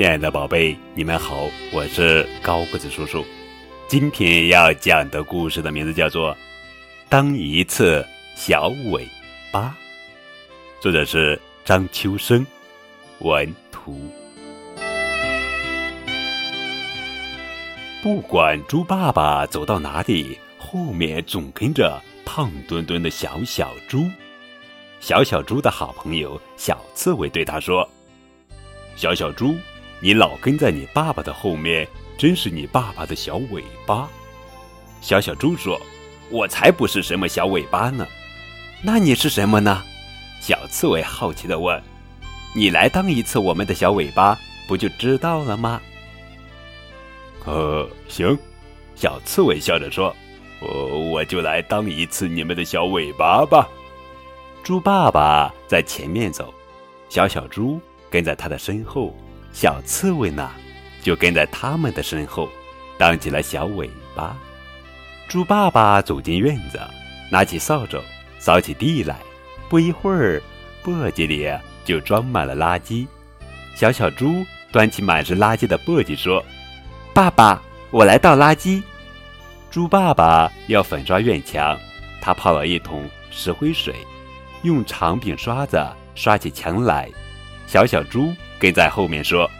亲爱的宝贝，你们好，我是高个子叔叔。今天要讲的故事的名字叫做《当一次小尾巴》，作者是张秋生，文图。不管猪爸爸走到哪里，后面总跟着胖墩墩的小小猪。小小猪的好朋友小刺猬对他说：“小小猪。”你老跟在你爸爸的后面，真是你爸爸的小尾巴。小小猪说：“我才不是什么小尾巴呢，那你是什么呢？”小刺猬好奇地问：“你来当一次我们的小尾巴，不就知道了吗？”呃，行，小刺猬笑着说：“我我就来当一次你们的小尾巴吧。”猪爸爸在前面走，小小猪跟在他的身后。小刺猬呢，就跟在他们的身后，当起了小尾巴。猪爸爸走进院子，拿起扫帚扫起地来。不一会儿，簸箕里就装满了垃圾。小小猪端起满是垃圾的簸箕说：“爸爸，我来倒垃圾。”猪爸爸要粉刷院墙，他泡了一桶石灰水，用长柄刷子刷起墙来。小小猪。跟在后面说：“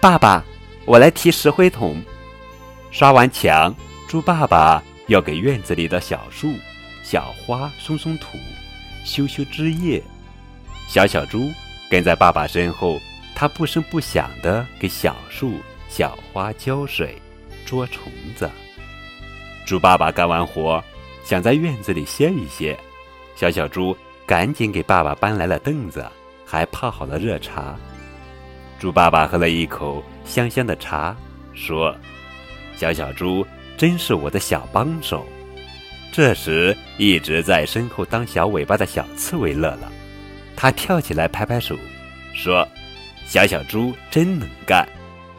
爸爸，我来提石灰桶。”刷完墙，猪爸爸要给院子里的小树、小花松松土、修修枝叶。小小猪跟在爸爸身后，他不声不响地给小树、小花浇水、捉虫子。猪爸爸干完活，想在院子里歇一歇，小小猪赶紧给爸爸搬来了凳子，还泡好了热茶。猪爸爸喝了一口香香的茶，说：“小小猪真是我的小帮手。”这时，一直在身后当小尾巴的小刺猬乐了，他跳起来拍拍手，说：“小小猪真能干，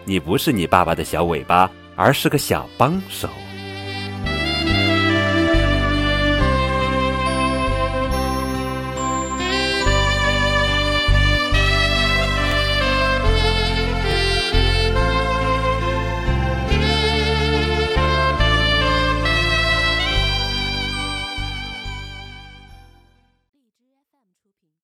你不是你爸爸的小尾巴，而是个小帮手。”